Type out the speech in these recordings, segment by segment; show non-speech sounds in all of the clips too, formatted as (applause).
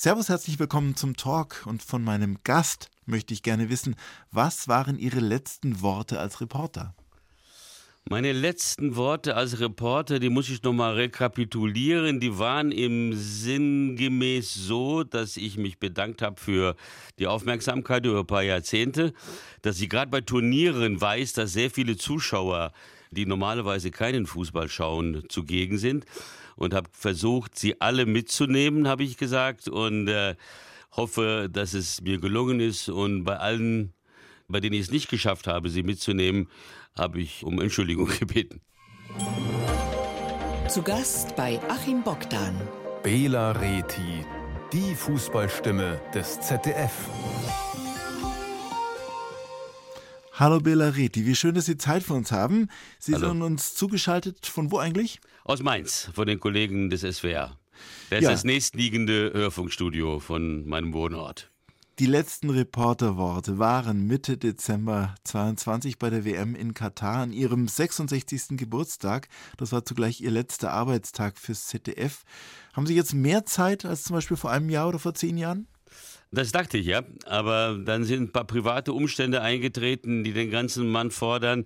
Servus, herzlich willkommen zum Talk und von meinem Gast möchte ich gerne wissen, was waren Ihre letzten Worte als Reporter? Meine letzten Worte als Reporter, die muss ich nochmal rekapitulieren. Die waren im sinngemäß so, dass ich mich bedankt habe für die Aufmerksamkeit über ein paar Jahrzehnte, dass ich gerade bei Turnieren weiß, dass sehr viele Zuschauer, die normalerweise keinen Fußball schauen, zugegen sind und habe versucht, sie alle mitzunehmen, habe ich gesagt und äh, hoffe, dass es mir gelungen ist und bei allen, bei denen ich es nicht geschafft habe, sie mitzunehmen, habe ich um Entschuldigung (laughs) gebeten. Zu Gast bei Achim Bogdan. Bela Reti, die Fußballstimme des ZDF. Hallo Bela Reti, wie schön, dass Sie Zeit für uns haben. Sie Hallo. sind uns zugeschaltet von wo eigentlich? Aus Mainz, von den Kollegen des SWR. Das Ja. ist das nächstliegende Hörfunkstudio von meinem Wohnort. Die letzten Reporterworte waren Mitte Dezember 22 bei der WM in Katar an Ihrem 66. Geburtstag. Das war zugleich Ihr letzter Arbeitstag fürs ZDF. Haben Sie jetzt mehr Zeit als zum Beispiel vor einem Jahr oder vor zehn Jahren? Das dachte ich ja, aber dann sind ein paar private Umstände eingetreten, die den ganzen Mann fordern.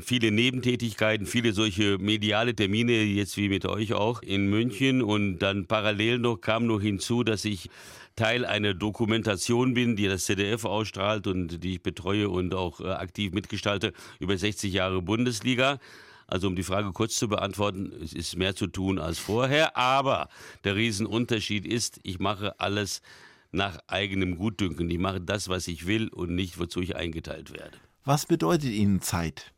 Viele Nebentätigkeiten, viele solche mediale Termine, jetzt wie mit euch auch in München. Und dann parallel noch kam noch hinzu, dass ich Teil einer Dokumentation bin, die das ZDF ausstrahlt und die ich betreue und auch äh, aktiv mitgestalte über 60 Jahre Bundesliga. Also um die Frage kurz zu beantworten, es ist mehr zu tun als vorher, aber der Riesenunterschied ist, ich mache alles nach eigenem Gutdünken. Ich mache das, was ich will und nicht, wozu ich eingeteilt werde. Was bedeutet Ihnen Zeit?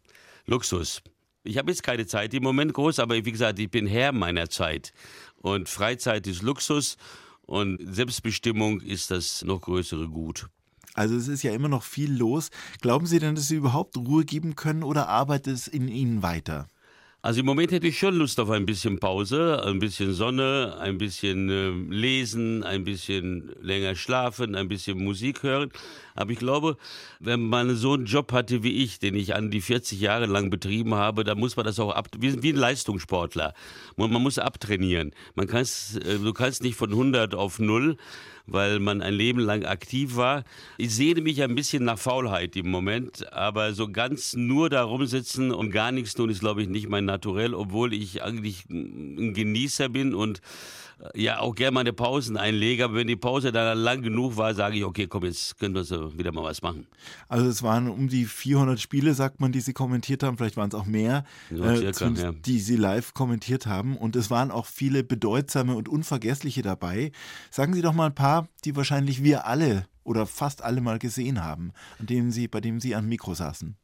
Luxus. Ich habe jetzt keine Zeit im Moment groß, aber wie gesagt, ich bin Herr meiner Zeit. Und Freizeit ist Luxus und Selbstbestimmung ist das noch größere Gut. Also es ist ja immer noch viel los. Glauben Sie denn, dass Sie überhaupt Ruhe geben können oder arbeitet es in Ihnen weiter? Also im Moment hätte ich schon Lust auf ein bisschen Pause, ein bisschen Sonne, ein bisschen äh, lesen, ein bisschen länger schlafen, ein bisschen Musik hören. Aber ich glaube, wenn man so einen Job hatte wie ich, den ich an die 40 Jahre lang betrieben habe, dann muss man das auch ab, wie, wie ein Leistungssportler. Man, man muss abtrainieren. Man kann's, äh, du kannst nicht von 100 auf 0 weil man ein Leben lang aktiv war. Ich sehne mich ein bisschen nach Faulheit im Moment, aber so ganz nur da rumsitzen und gar nichts tun ist, glaube ich, nicht mein Naturell, obwohl ich eigentlich ein Genießer bin und äh, ja auch gerne meine Pausen einlege. Aber wenn die Pause dann lang genug war, sage ich, okay, komm, jetzt können wir so wieder mal was machen. Also es waren um die 400 Spiele, sagt man, die Sie kommentiert haben. Vielleicht waren es auch mehr, Ja, äh, circa, ja. die Sie live kommentiert haben. Und es waren auch viele bedeutsame und unvergessliche dabei. Sagen Sie doch mal ein paar, die wahrscheinlich wir alle oder fast alle mal gesehen haben, an denen Sie, bei denen Sie am Mikro saßen.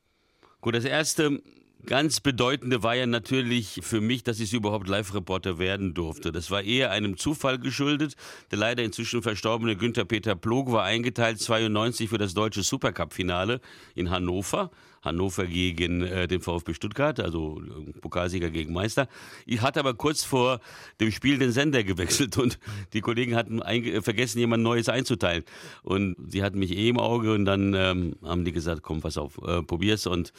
Gut, das erste ganz bedeutende war ja natürlich für mich, dass ich überhaupt Live-Reporter werden durfte. Das war eher einem Zufall geschuldet. Der leider inzwischen verstorbene Günther Peter Plog war eingeteilt 92 für das deutsche Supercup-Finale in Hannover. Hannover gegen äh, den VfB Stuttgart, also äh, Pokalsieger gegen Meister. Ich hatte aber kurz vor dem Spiel den Sender gewechselt und die Kollegen hatten äh, vergessen, jemand Neues einzuteilen. Und sie hatten mich eh im Auge und dann ähm, haben die gesagt, komm, pass auf, äh, probier's und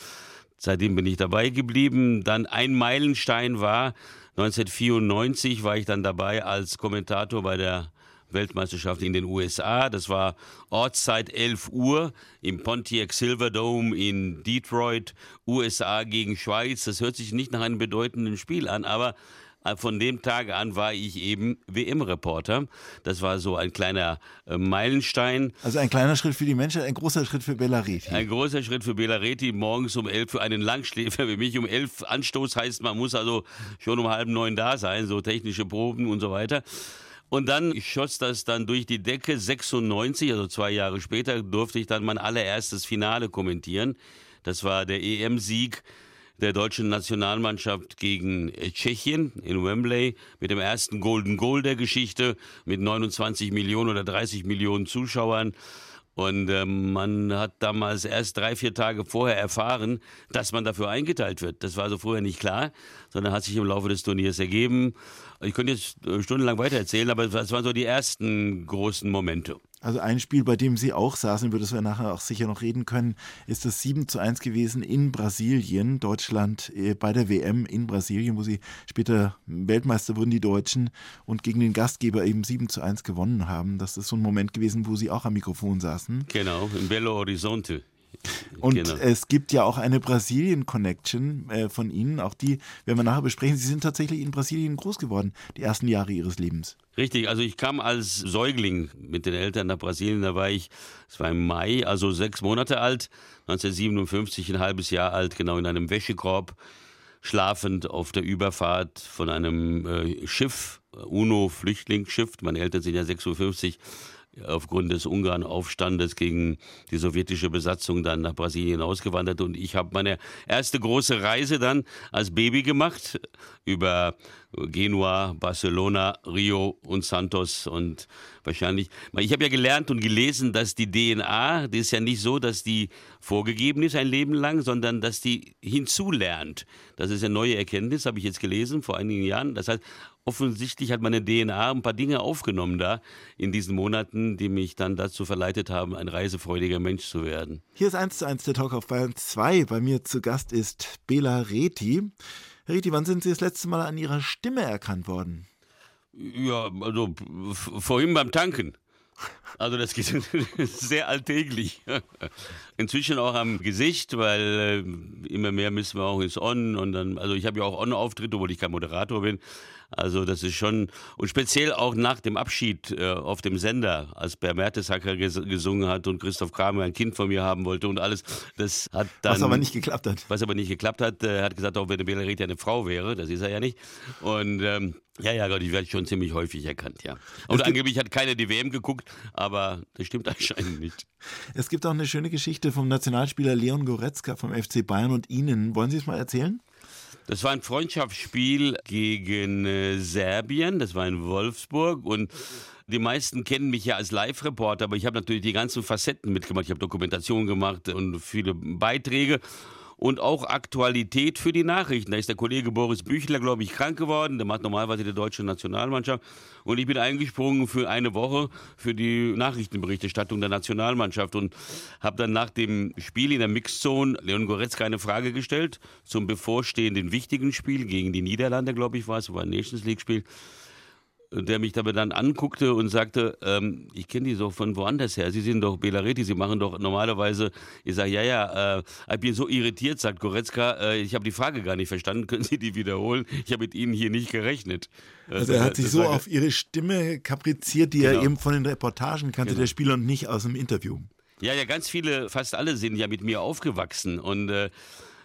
Seitdem bin ich dabei geblieben. Dann ein Meilenstein war 1994 war ich dann dabei als Kommentator bei der Weltmeisterschaft in den USA. Das war Ortszeit 11 Uhr im Pontiac Silverdome in Detroit, USA gegen Schweiz. Das hört sich nicht nach einem bedeutenden Spiel an, aber von dem Tag an war ich eben WM-Reporter. Das war so ein kleiner äh, Meilenstein. Also ein kleiner Schritt für die Menschheit, ein großer Schritt für Bella Reti. Ein großer Schritt für Bela Reti, morgens um elf für einen Langschläfer wie mich. Um elf Anstoß heißt, man muss also schon um halb neun da sein, so technische Proben und so weiter. Und dann schoss das dann durch die Decke. 96, also zwei Jahre später, durfte ich dann mein allererstes Finale kommentieren. Das war der EM-Sieg der deutschen Nationalmannschaft gegen äh, Tschechien in Wembley mit dem ersten Golden Goal der Geschichte mit 29 Millionen oder 30 Millionen Zuschauern. Und ähm, man hat damals erst drei, vier Tage vorher erfahren, dass man dafür eingeteilt wird. Das war also vorher nicht klar, sondern hat sich im Laufe des Turniers ergeben. Ich könnte jetzt äh, stundenlang weitererzählen, aber das waren so die ersten großen Momente. Also ein Spiel, bei dem Sie auch saßen, über das wir nachher auch sicher noch reden können, ist das 7 zu 1 gewesen in Brasilien. Deutschland äh, bei der WM in Brasilien, wo sie später Weltmeister wurden, die Deutschen, und gegen den Gastgeber eben 7 zu 1 gewonnen haben. Das ist so ein Moment gewesen, wo Sie auch am Mikrofon saßen. Genau, in Belo Horizonte. Und genau. es gibt ja auch eine Brasilien-Connection äh, von Ihnen. Auch die werden wir nachher besprechen. Sie sind tatsächlich in Brasilien groß geworden, die ersten Jahre Ihres Lebens. Richtig, also ich kam als Säugling mit den Eltern nach Brasilien. Da war ich, es war im Mai, also sechs Monate alt, 1957, ein halbes Jahr alt, genau in einem Wäschekorb, schlafend auf der Überfahrt von einem äh, Schiff, UNO-Flüchtlingsschiff. Meine Eltern sind ja 56 aufgrund des Ungarn-Aufstandes gegen die sowjetische Besatzung dann nach Brasilien ausgewandert und ich habe meine erste große Reise dann als Baby gemacht über Genua, Barcelona, Rio und Santos und wahrscheinlich. Ich habe ja gelernt und gelesen, dass die DNA, die ist ja nicht so, dass die vorgegeben ist ein Leben lang, sondern dass die hinzulernt. Das ist eine neue Erkenntnis, habe ich jetzt gelesen vor einigen Jahren. Das heißt, offensichtlich hat meine DNA ein paar Dinge aufgenommen da in diesen Monaten, die mich dann dazu verleitet haben, ein reisefreudiger Mensch zu werden. Hier ist 1 zu 1 der Talk auf Bayern 2. Bei mir zu Gast ist Bela Reti. Herr Reti, wann sind Sie das letzte Mal an Ihrer Stimme erkannt worden? Ja, also vorhin beim Tanken. Also das geht (laughs) sehr alltäglich. Inzwischen auch am Gesicht, weil äh, immer mehr müssen wir auch ins On und dann, also ich habe ja auch On-Auftritte, obwohl ich kein Moderator bin. Also das ist schon, und speziell auch nach dem Abschied äh, auf dem Sender, als Per Mertesacker ges gesungen hat und Christoph Kramer ein Kind von mir haben wollte und alles, das hat dann... Was aber nicht geklappt hat. Was aber nicht geklappt hat, äh, hat gesagt, auch wenn der Belaret ja eine Frau wäre, das ist er ja nicht. Und ähm, ja, ja, Gott, ich werde schon ziemlich häufig erkannt, ja. Und angeblich hat keiner die WM geguckt, aber das stimmt (laughs) anscheinend nicht. Es gibt auch eine schöne Geschichte vom Nationalspieler Leon Goretzka vom FC Bayern und Ihnen. Wollen Sie es mal erzählen? Das war ein Freundschaftsspiel gegen äh, Serbien, das war in Wolfsburg und die meisten kennen mich ja als Live-Reporter, aber ich habe natürlich die ganzen Facetten mitgemacht. Ich habe Dokumentation gemacht und viele Beiträge und auch Aktualität für die Nachrichten. Da ist der Kollege Boris Büchler, glaube ich, krank geworden. Der macht normalerweise die deutsche Nationalmannschaft. Und ich bin eingesprungen für eine Woche für die Nachrichtenberichterstattung der Nationalmannschaft und habe dann nach dem Spiel in der Mixzone Leon Goretzka eine Frage gestellt zum bevorstehenden wichtigen Spiel gegen die Niederlande, glaube ich, war es, war ein Nations League-Spiel der mich dabei dann anguckte und sagte, ähm, ich kenne die so von woanders her. Sie sind doch Belareti, Sie machen doch normalerweise. Ich sage, ja, ja, äh, ich bin so irritiert, sagt Goretzka, äh, ich habe die Frage gar nicht verstanden, können Sie die wiederholen? Ich habe mit Ihnen hier nicht gerechnet. Also er hat sich so auf Ihre Stimme kapriziert, die genau. er eben von den Reportagen kannte, genau. der Spieler und nicht aus dem Interview. Ja, ja, ganz viele, fast alle sind ja mit mir aufgewachsen und äh,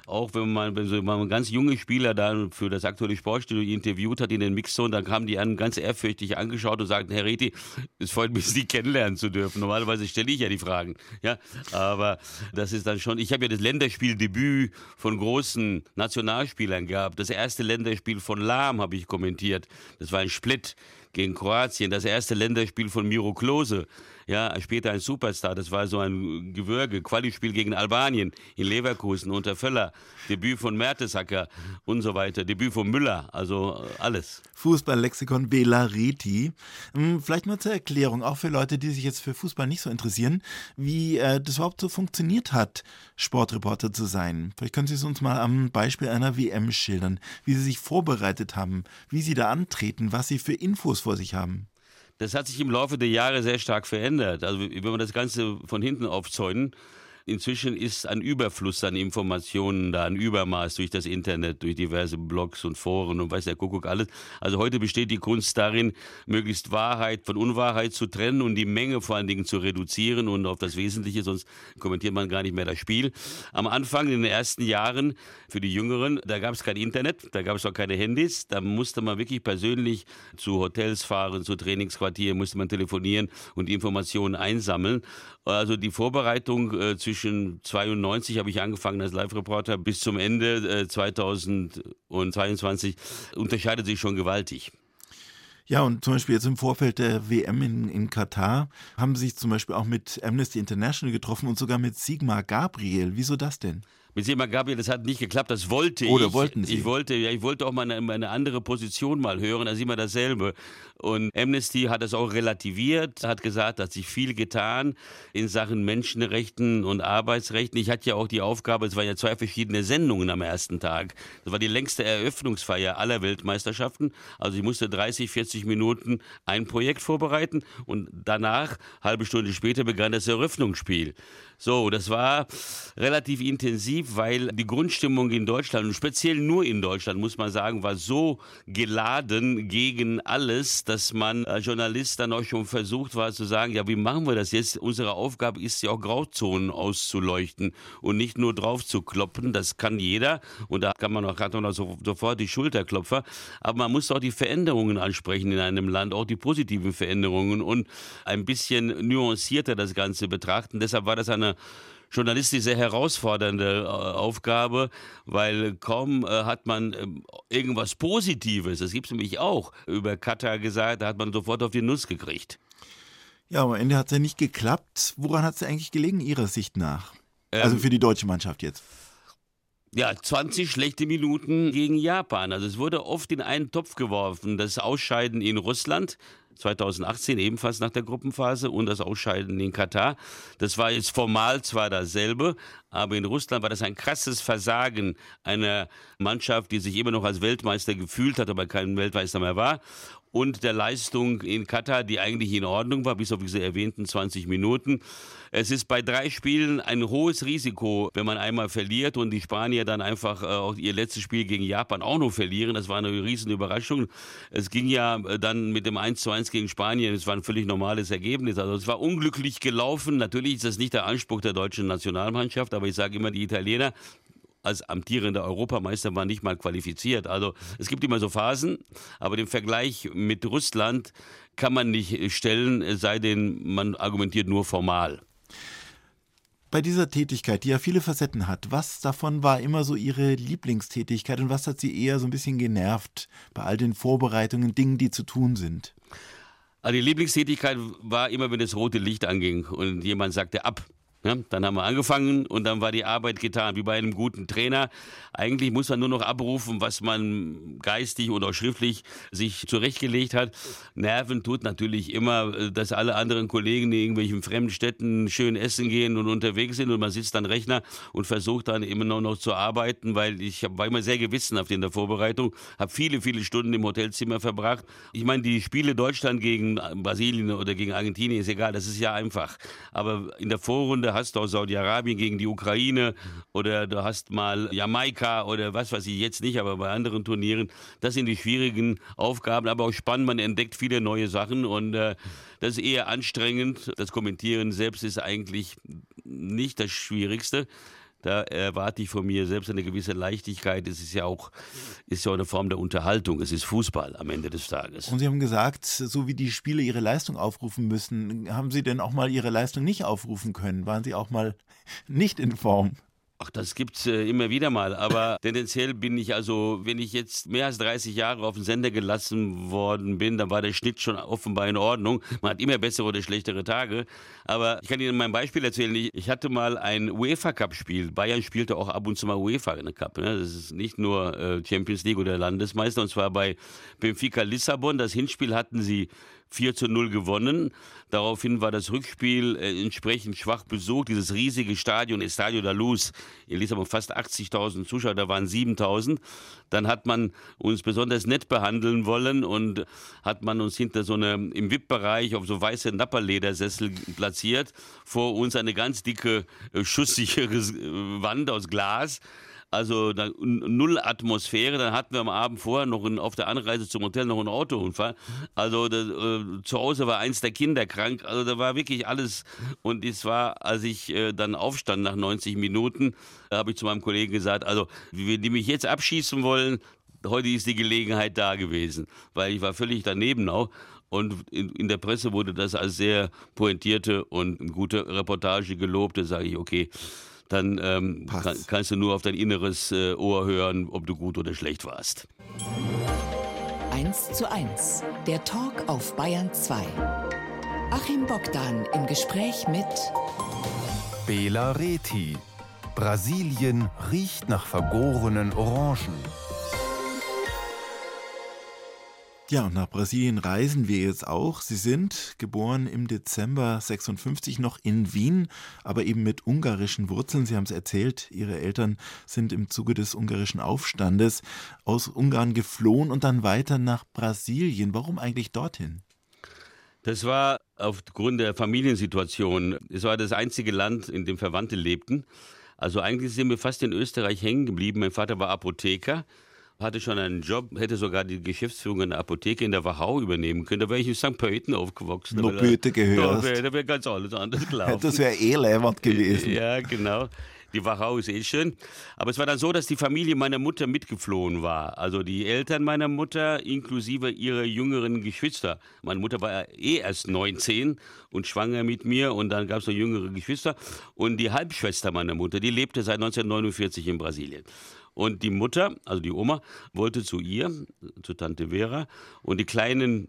auch wenn man, wenn man ganz junge Spieler dann für das aktuelle Sportstudio interviewt hat in den Mixzone, dann kamen die an ganz ehrfürchtig angeschaut und sagten, Herr Reti, es freut mich, Sie kennenlernen zu dürfen. Normalerweise stelle ich ja die Fragen, ja, aber das ist dann schon, ich habe ja das Länderspieldebüt von großen Nationalspielern gehabt. Das erste Länderspiel von Lahm habe ich kommentiert. Das war ein Split gegen Kroatien. Das erste Länderspiel von Miro Klose ja, später ein Superstar. Das war so ein Gewürge. Quali-Spiel gegen Albanien in Leverkusen unter Völler. Debüt von Mertesacker und so weiter. Debüt von Müller. Also äh, alles. Fußballlexikon Belariti. Hm, vielleicht mal zur Erklärung, auch für Leute, die sich jetzt für Fußball nicht so interessieren, wie äh, das überhaupt so funktioniert hat, Sportreporter zu sein. Vielleicht können Sie es uns mal am Beispiel einer WM schildern, wie Sie sich vorbereitet haben, wie Sie da antreten, was Sie für Infos vor sich haben. Das hat sich im Laufe der Jahre sehr stark verändert. Also wenn wir das Ganze von hinten aufzäunen, Inzwischen ist ein Überfluss an Informationen da, ein Übermaß durch das Internet, durch diverse Blogs und Foren und weiß der Kuckuck alles. Also heute besteht die Kunst darin, möglichst Wahrheit von Unwahrheit zu trennen und die Menge vor allen Dingen zu reduzieren und auf das Wesentliche, sonst kommentiert man gar nicht mehr das Spiel. Am Anfang, in den ersten Jahren, für die Jüngeren, da gab es kein Internet, da gab es auch keine Handys, da musste man wirklich persönlich zu Hotels fahren, zu Trainingsquartieren, musste man telefonieren und Informationen einsammeln. Also die Vorbereitung äh, zwischen 92 habe ich angefangen als Live-Reporter bis zum Ende äh, 2022 unterscheidet sich schon gewaltig. Ja, und zum Beispiel jetzt im Vorfeld der WM in, in Katar haben sich zum Beispiel auch mit Amnesty International getroffen und sogar mit Sigmar Gabriel. Wieso das denn? Mit Sema Gabriel, das hat nicht geklappt, das wollte Oder ich. wollten Sie? Ich wollte, ja, ich wollte auch mal eine, eine andere Position mal hören, da ist immer dasselbe. Und Amnesty hat das auch relativiert, hat gesagt, hat sich viel getan in Sachen Menschenrechten und Arbeitsrechten. Ich hatte ja auch die Aufgabe, es waren ja zwei verschiedene Sendungen am ersten Tag. Das war die längste Eröffnungsfeier aller Weltmeisterschaften. Also ich musste 30, 40 Minuten ein Projekt vorbereiten und danach, halbe Stunde später, begann das Eröffnungsspiel. So, das war relativ intensiv, weil die Grundstimmung in Deutschland und speziell nur in Deutschland, muss man sagen, war so geladen gegen alles, dass man als Journalist dann auch schon versucht war zu sagen, ja, wie machen wir das jetzt? Unsere Aufgabe ist ja auch Grauzonen auszuleuchten und nicht nur drauf zu kloppen. Das kann jeder und da kann man auch, man auch so, sofort die Schulterklopfer. Aber man muss auch die Veränderungen ansprechen in einem Land, auch die positiven Veränderungen und ein bisschen nuancierter das Ganze betrachten. Deshalb war das eine journalistisch sehr herausfordernde äh, Aufgabe, weil kaum äh, hat man äh, irgendwas Positives, das gibt es nämlich auch, über Katar gesagt, da hat man sofort auf die Nuss gekriegt. Ja, am Ende hat es ja nicht geklappt. Woran hat es eigentlich gelegen, Ihrer Sicht nach? Ähm, also für die deutsche Mannschaft jetzt. Ja, 20 schlechte Minuten gegen Japan. Also es wurde oft in einen Topf geworfen. Das Ausscheiden in Russland 2018 ebenfalls nach der Gruppenphase und das Ausscheiden in Katar. Das war jetzt formal zwar dasselbe, aber in Russland war das ein krasses Versagen einer Mannschaft, die sich immer noch als Weltmeister gefühlt hat, aber kein Weltmeister mehr war und der Leistung in Katar, die eigentlich in Ordnung war, bis auf diese erwähnten 20 Minuten. Es ist bei drei Spielen ein hohes Risiko, wenn man einmal verliert und die Spanier dann einfach äh, auch ihr letztes Spiel gegen Japan auch noch verlieren. Das war eine riesen Überraschung. Es ging ja äh, dann mit dem 1 zu 1 gegen Spanien. Es war ein völlig normales Ergebnis. Also es war unglücklich gelaufen. Natürlich ist das nicht der Anspruch der deutschen Nationalmannschaft, aber ich sage immer, die Italiener als amtierender Europameister war nicht mal qualifiziert. Also es gibt immer so Phasen, aber den Vergleich mit Russland kann man nicht stellen, es sei denn, man argumentiert nur formal. Bei dieser Tätigkeit, die ja viele Facetten hat, was davon war immer so Ihre Lieblingstätigkeit und was hat Sie eher so ein bisschen genervt bei all den Vorbereitungen, Dingen, die zu tun sind? Also die Lieblingstätigkeit war immer, wenn das rote Licht anging und jemand sagte ab. Ja, dann haben wir angefangen und dann war die Arbeit getan, wie bei einem guten Trainer. Eigentlich muss man nur noch abrufen, was man geistig oder schriftlich sich zurechtgelegt hat. Nerven tut natürlich immer, dass alle anderen Kollegen in irgendwelchen fremden Städten schön essen gehen und unterwegs sind und man sitzt an Rechner und versucht dann immer noch, noch zu arbeiten, weil ich war immer sehr gewissenhaft in der Vorbereitung, habe viele, viele Stunden im Hotelzimmer verbracht. Ich meine, die Spiele Deutschland gegen Brasilien oder gegen Argentinien ist egal, das ist ja einfach. Aber in der Vorrunde hast du auch Saudi-Arabien gegen die Ukraine oder du hast mal Jamaika oder was weiß ich jetzt nicht, aber bei anderen Turnieren. Das sind die schwierigen Aufgaben, aber auch spannend. Man entdeckt viele neue Sachen und äh, das ist eher anstrengend. Das Kommentieren selbst ist eigentlich nicht das Schwierigste. Da erwarte ich von mir selbst eine gewisse Leichtigkeit. Es ist ja auch, ist ja eine Form der Unterhaltung. Es ist Fußball am Ende des Tages. Und Sie haben gesagt, so wie die Spieler ihre Leistung aufrufen müssen, haben Sie denn auch mal Ihre Leistung nicht aufrufen können? Waren Sie auch mal (laughs) nicht in Form? Ach, das gibt's äh, immer wieder mal. Aber (laughs) tendenziell bin ich also, wenn ich jetzt mehr als 30 Jahre auf den Sender gelassen worden bin, dann war der Schnitt schon offenbar in Ordnung. Man hat immer bessere oder schlechtere Tage. Aber ich kann Ihnen mein Beispiel erzählen. Ich, ich hatte mal ein UEFA Cup Spiel. Bayern spielte auch ab und zu mal UEFA Cup. Ne? Das ist nicht nur äh, Champions League oder Landesmeister. Und zwar bei Benfica Lissabon. Das Hinspiel hatten sie 4 zu 0 gewonnen. Daraufhin war das Rückspiel äh, entsprechend schwach besucht. Dieses riesige Stadion, Estadio da Luz, in Lissabon fast 80.000 Zuschauer, da waren 7.000. Dann hat man uns besonders nett behandeln wollen und hat man uns hinter so eine, im VIP-Bereich auf so weiße Napperledersessel platziert. Vor uns eine ganz dicke, äh, schusssichere äh, Wand aus Glas also da, null Atmosphäre. Dann hatten wir am Abend vorher noch in, auf der Anreise zum Hotel noch einen Autounfall. Also das, äh, zu Hause war eins der Kinder krank. Also da war wirklich alles. Und es war, als ich äh, dann aufstand nach 90 Minuten, habe ich zu meinem Kollegen gesagt, also wenn die mich jetzt abschießen wollen, heute ist die Gelegenheit da gewesen, weil ich war völlig daneben auch. Und in, in, der Presse wurde das als sehr pointierte und gute Reportage gelobt. Da sage ich, okay, dann ähm, kann, kannst du nur auf dein inneres äh, Ohr hören, ob du gut oder schlecht warst. 1 zu 1, der Talk auf Bayern 2. Achim Bogdan im Gespräch mit Bela Reti. Brasilien riecht nach vergorenen Orangen. Ja, und nach Brasilien reisen wir jetzt auch. Sie sind geboren im Dezember 56 noch in Wien, aber eben mit ungarischen Wurzeln. Sie haben es erzählt, Ihre Eltern sind im Zuge des ungarischen Aufstandes aus Ungarn geflohen und dann weiter nach Brasilien. Warum eigentlich dorthin? Das war aufgrund der Familiensituation. Es war das einzige Land, in dem Verwandte lebten. Also eigentlich sind wir fast in Österreich hängen geblieben. Mein Vater war Apotheker hatte schon einen Job, hätte sogar die Geschäftsführung einer Apotheke in der Wachau übernehmen können. Da wäre ich in St. Pölten aufgewachsen. Noch Böte gehört. Da wäre wär ganz alles anders gelaufen. Das wäre eh leibend gewesen. Ja, genau. Die Wachau ist eh schön. Aber es war dann so, dass die Familie meiner Mutter mitgeflohen war. Also die Eltern meiner Mutter inklusive ihrer jüngeren Geschwister. Meine Mutter war eh erst 19 und schwanger mit mir und dann gab es noch jüngere Geschwister. Und die Halbschwester meiner Mutter, die lebte seit 1949 in Brasilien. Und die Mutter, also die Oma, wollte zu ihr, zu Tante Vera. Und die kleinen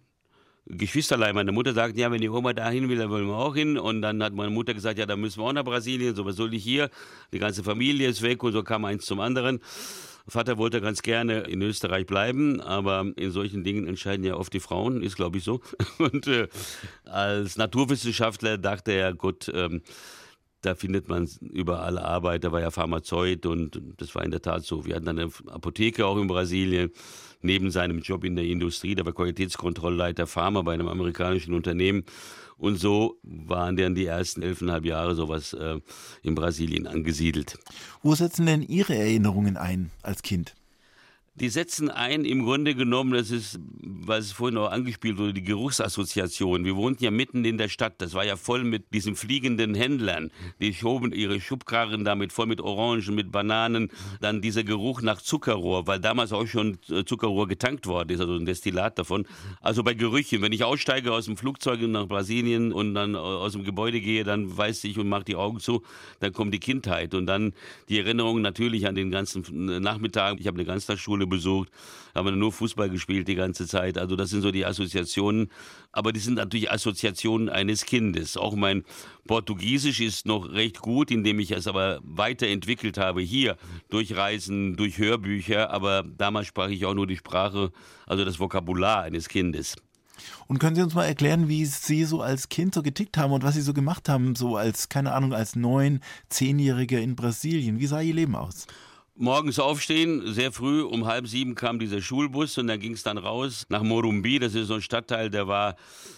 Geschwisterlein meiner Mutter sagten, ja, wenn die Oma dahin will, dann wollen wir auch hin. Und dann hat meine Mutter gesagt, ja, dann müssen wir auch nach Brasilien. So, was soll ich hier? Die ganze Familie ist weg und so kam eins zum anderen. Vater wollte ganz gerne in Österreich bleiben, aber in solchen Dingen entscheiden ja oft die Frauen, ist glaube ich so. (laughs) Und äh, als Naturwissenschaftler dachte er, gut, ähm, da findet man überall Arbeit. Da war ja Pharmazeut und das war in der Tat so. Wir hatten eine Apotheke auch in Brasilien neben seinem Job in der Industrie. Der war Qualitätskontrollleiter Pharma bei einem amerikanischen Unternehmen. Und so waren dann die ersten elfeinhalb Jahre sowas äh, in Brasilien angesiedelt. Wo setzen denn Ihre Erinnerungen ein als Kind? Die setzen ein, im Grunde genommen, das ist, was vorhin auch angespielt wurde, die Geruchsassoziation. Wir wohnten ja mitten in der Stadt. Das war ja voll mit diesen fliegenden Händlern. Die schoben ihre Schubkarren damit voll mit Orangen, mit Bananen. Dann dieser Geruch nach Zuckerrohr, weil damals auch schon Zuckerrohr getankt worden ist, also ein Destillat davon. Also bei Gerüchen, wenn ich aussteige aus dem Flugzeug nach Brasilien und dann aus dem Gebäude gehe, dann weiß ich und mache die Augen zu, dann kommt die Kindheit. Und dann die Erinnerung natürlich an den ganzen Nachmittag. Ich habe eine Ganztagsschule Schule besucht, haben nur Fußball gespielt die ganze Zeit. Also das sind so die Assoziationen. Aber die sind natürlich Assoziationen eines Kindes. Auch mein Portugiesisch ist noch recht gut, indem ich es aber weiterentwickelt habe hier durch Reisen, durch Hörbücher. Aber damals sprach ich auch nur die Sprache, also das Vokabular eines Kindes. Und können Sie uns mal erklären, wie Sie so als Kind so getickt haben und was Sie so gemacht haben, so als, keine Ahnung, als neun, zehnjähriger in Brasilien? Wie sah Ihr Leben aus? Morgens aufstehen, sehr früh, um halb sieben kam dieser Schulbus und dann ging es dann raus nach Morumbi. Das ist so ein Stadtteil, der war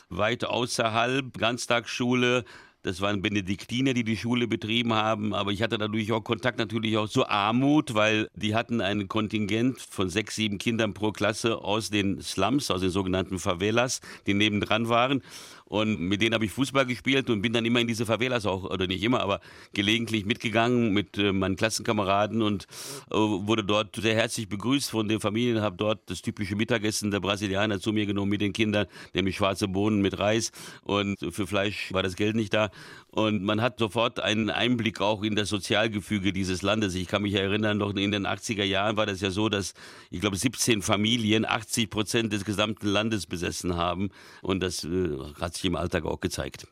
weit außerhalb, Ganztagsschule. Das waren Benediktiner, die die Schule betrieben haben, aber ich hatte dadurch auch Kontakt natürlich auch zur Armut, weil die hatten ein Kontingent von sechs, sieben Kindern pro Klasse aus den Slums, aus den sogenannten Favelas, die nebendran waren. Und mit denen habe ich Fußball gespielt und bin dann immer in diese Favelas auch, oder nicht immer, aber gelegentlich mitgegangen mit äh, meinen Klassenkameraden und äh, wurde dort sehr herzlich begrüßt von den Familien, habe dort das typische Mittagessen der Brasilianer zu mir genommen mit den Kindern, nämlich schwarze Bohnen mit Reis und für Fleisch war das Geld nicht da. Und man hat sofort einen Einblick auch in das Sozialgefüge dieses Landes. Ich kann mich erinnern, noch in den 80er Jahren war das ja so, dass ich glaube 17 Familien 80 Prozent des gesamten Landes besessen haben. Und das äh, hat sich im Alltag auch gezeigt.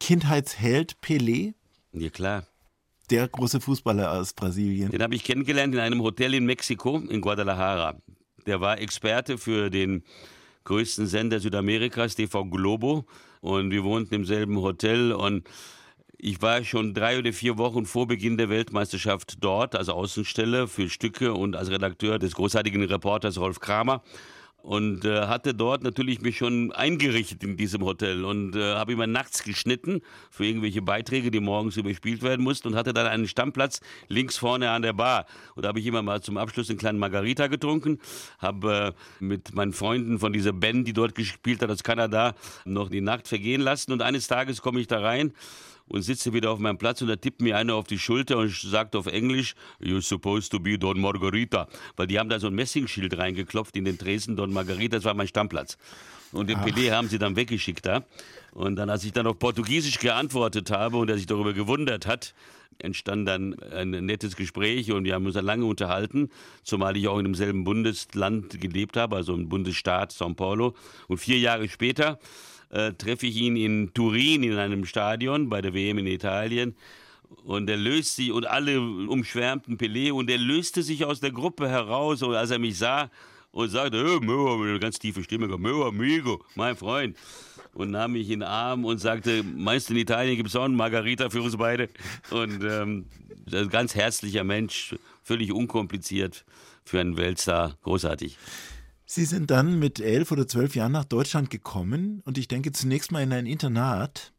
Kindheitsheld Pelé? Ja, klar. Der große Fußballer aus Brasilien. Den habe ich kennengelernt in einem Hotel in Mexiko, in Guadalajara. Der war Experte für den größten Sender Südamerikas, TV Globo und wir wohnten im selben Hotel und ich war schon drei oder vier Wochen vor Beginn der Weltmeisterschaft dort, als Außenstelle für Stücke und als Redakteur des großartigen Reporters Rolf Kramer und äh, hatte dort natürlich mich schon eingerichtet in diesem Hotel und äh, habe immer nachts geschnitten für irgendwelche Beiträge, die morgens überspielt werden mussten und hatte dann einen Stammplatz links vorne an der Bar. Und da habe ich immer mal zum Abschluss einen kleinen Margarita getrunken, habe äh, mit meinen Freunden von dieser Band, die dort gespielt hat aus Kanada, noch die Nacht vergehen lassen. Und eines Tages komme ich da rein und sitze wieder auf meinem Platz und da tippt mir einer auf die Schulter und sagt auf Englisch, you're supposed to be Don Margarita. Weil die haben da so ein Messingschild reingeklopft in den Dresden, Don Margarita, das war mein Stammplatz. Und den Ach. PD haben sie dann weggeschickt da. Und dann, als ich dann auf Portugiesisch geantwortet habe und er sich darüber gewundert hat, entstand dann ein nettes Gespräch und wir haben uns dann lange unterhalten, zumal ich auch in demselben Bundesland gelebt habe, also im Bundesstaat São Paulo. Und vier Jahre später äh, treffe ich ihn in Turin in einem Stadion bei der WM in Italien Und er löst sich und alle umschwärmten Pelé und er löste sich aus der Gruppe heraus, und als er mich sah und sagte, hey, Möhr, mit einer ganz tiefe Stimme, Möhr, amigo, mein Freund. Und nahm mich in den Arm und sagte, meinst du in Italien gibt es auch einen Margarita für uns beide? Und ähm, ein ganz herzlicher Mensch, völlig unkompliziert für einen Weltstar, großartig. Sie sind dann mit elf oder zwölf Jahren nach Deutschland gekommen und ich denke zunächst mal in ein Internat.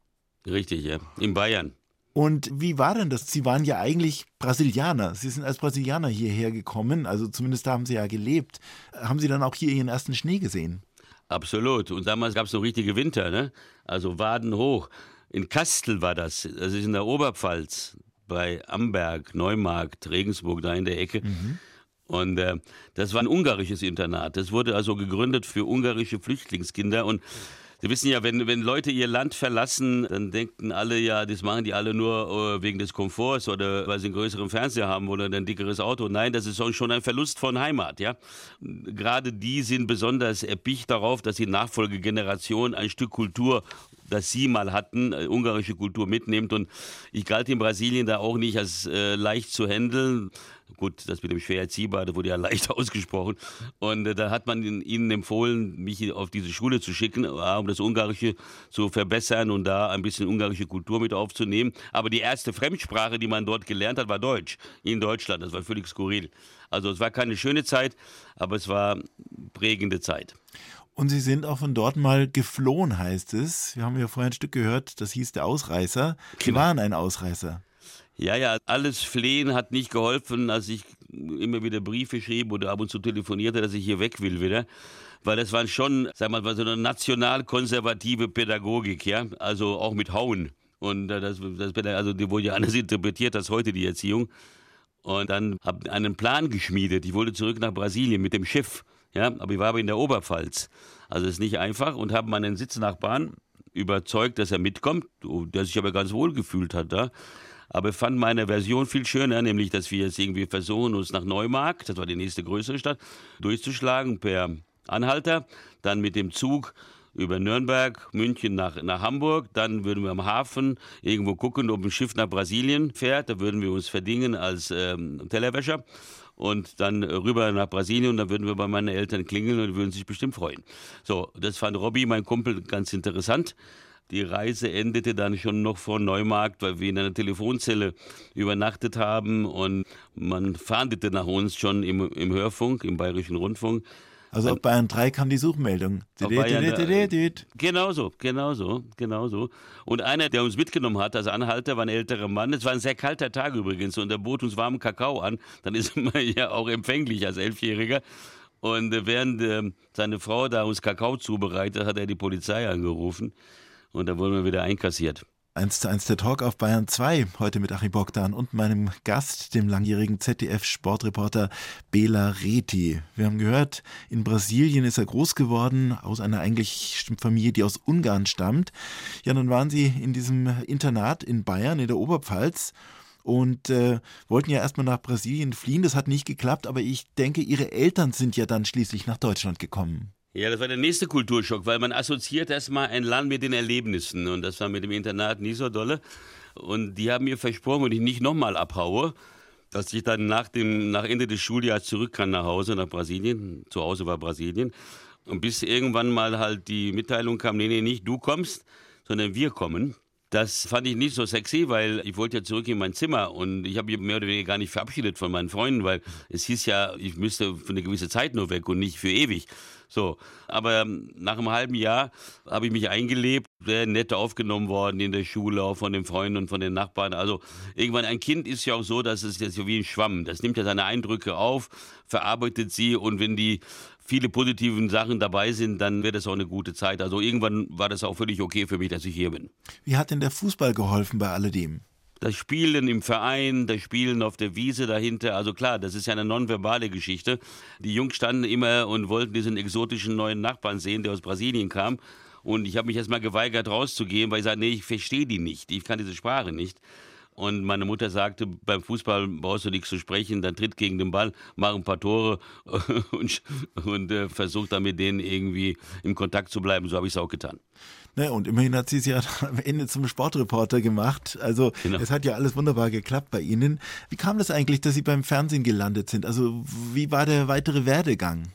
Richtig, ja, in Bayern. Und wie war denn das? Sie waren ja eigentlich Brasilianer. Sie sind als Brasilianer hierher gekommen, also zumindest da haben Sie ja gelebt. Haben Sie dann auch hier Ihren ersten Schnee gesehen? Absolut. Und damals gab es noch richtige Winter, ne? Also Waden hoch. In Kastel war das. Das ist in der Oberpfalz, bei Amberg, Neumarkt, Regensburg, da in der Ecke. Mhm. Und äh, das war ein ungarisches Internat. Das wurde also gegründet für ungarische Flüchtlingskinder. Und Sie wissen ja, wenn, wenn Leute ihr Land verlassen, dann denken alle ja, das machen die alle nur äh, wegen des Komforts oder weil sie einen größeren Fernseher haben oder ein dickeres Auto. Nein, das ist schon ein Verlust von Heimat, ja. Gerade die sind besonders erpicht darauf, dass die Nachfolgegeneration ein Stück Kultur das sie mal hatten, äh, ungarische Kultur mitnimmt. Und ich galt in Brasilien da auch nicht als äh, leicht zu handeln. Gut, das mit dem schwer das wurde ja (laughs) leicht ausgesprochen. Und äh, da hat man ihnen empfohlen, mich auf diese Schule zu schicken, um das Ungarische zu verbessern und da ein bisschen ungarische Kultur mit aufzunehmen. Aber die erste Fremdsprache, die man dort gelernt hat, war Deutsch in Deutschland. Das war völlig skurril. Also es war keine schöne Zeit, aber es war prägende Zeit. Und Sie sind auch von dort mal geflohen, heißt es. Wir haben ja vorher ein Stück gehört, das hieß der Ausreißer. Sie genau. waren ein Ausreißer. Ja, ja, alles Flehen hat nicht geholfen, als ich immer wieder Briefe schrieb oder ab und zu telefonierte, dass ich hier weg will wieder. Weil das waren schon, sag mal, so eine nationalkonservative Pädagogik, ja. Also auch mit Hauen. Und das, das also die wurde ja anders (laughs) interpretiert als heute die Erziehung. Und dann habe ich einen Plan geschmiedet. Ich wollte zurück nach Brasilien mit dem Schiff. Ja, aber ich war aber in der Oberpfalz. Also es ist nicht einfach und habe meinen Sitznachbarn überzeugt, dass er mitkommt, der sich aber ganz wohl gefühlt hat da. Aber fand meine Version viel schöner, nämlich, dass wir jetzt irgendwie versuchen, uns nach Neumarkt, das war die nächste größere Stadt, durchzuschlagen per Anhalter, dann mit dem Zug über Nürnberg, München nach, nach Hamburg. Dann würden wir am Hafen irgendwo gucken, ob ein Schiff nach Brasilien fährt. Da würden wir uns verdingen als ähm, Tellerwäscher und dann rüber nach Brasilien und dann würden wir bei meinen Eltern klingeln und würden sich bestimmt freuen. So, das fand Robby, mein Kumpel, ganz interessant. Die Reise endete dann schon noch vor Neumarkt, weil wir in einer Telefonzelle übernachtet haben und man fahndete nach uns schon im, im Hörfunk, im Bayerischen Rundfunk. Also auf Bayern 3 kam die Suchmeldung. Genau so, genau so, genau so. Und einer, der uns mitgenommen hat als Anhalter, war ein älterer Mann. Es war ein sehr kalter Tag übrigens und er bot uns warmen Kakao an. Dann ist (laughs) man ja auch empfänglich als Elfjähriger. Und während äh, seine Frau da uns Kakao zubereitet, hat er die Polizei angerufen. Und da wurden wir wieder einkassiert. 1 zu 1 der Talk auf Bayern 2, heute mit Achim Bogdan und meinem Gast, dem langjährigen ZDF-Sportreporter Bela Reti. Wir haben gehört, in Brasilien ist er groß geworden, aus einer eigentlich Familie, die aus Ungarn stammt. Ja, dann waren Sie in diesem Internat in Bayern, in der Oberpfalz und äh, wollten ja erstmal nach Brasilien fliehen. Das hat nicht geklappt, aber ich denke, Ihre Eltern sind ja dann schließlich nach Deutschland gekommen. Ja, das war der nächste Kulturschock, weil man assoziiert erstmal ein Land mit den Erlebnissen und das war mit dem Internat nie so dolle. Und die haben mir versprochen, wenn ich nicht nochmal abhaue, dass ich dann nach, dem, nach Ende des Schuljahres zurück kann nach Hause, nach Brasilien. Zu Hause war Brasilien. Und bis irgendwann mal halt die Mitteilung kam, nee, nee, nicht du kommst, sondern wir kommen. Das fand ich nicht so sexy, weil ich wollte ja zurück in mein Zimmer und ich habe mich mehr oder weniger gar nicht verabschiedet von meinen Freunden, weil es hieß ja, ich müsste für eine gewisse Zeit nur weg und nicht für ewig. So, aber ähm, nach einem halben Jahr habe ich mich eingelebt, sehr nett aufgenommen worden in der Schule, auch von den Freunden und von den Nachbarn. Also irgendwann ein Kind ist ja auch so, dass es jetzt wie ein Schwamm. Das nimmt ja seine Eindrücke auf, verarbeitet sie und wenn die viele positiven Sachen dabei sind, dann wird es auch eine gute Zeit. Also irgendwann war das auch völlig okay für mich, dass ich hier bin. Wie hat denn der Fußball geholfen bei alledem? das Spielen im Verein, das Spielen auf der Wiese dahinter. Also klar, das ist ja eine nonverbale Geschichte. Die Jungs standen immer und wollten diesen exotischen neuen Nachbarn sehen, der aus Brasilien kam. Und ich habe mich erstmal geweigert rauszugehen, weil ich sage, nee, ich verstehe die nicht. Ich kann diese Sprache nicht. Und meine Mutter sagte, beim Fußball brauchst du nichts zu sprechen, dann tritt gegen den Ball, mach ein paar Tore (laughs) und, und äh, versuch dann mit denen irgendwie im Kontakt zu bleiben. So habe ich es auch getan. Ne, und immerhin hat sie es ja (laughs) am Ende zum Sportreporter gemacht. Also genau. es hat ja alles wunderbar geklappt bei Ihnen. Wie kam das eigentlich, dass Sie beim Fernsehen gelandet sind? Also wie war der weitere Werdegang?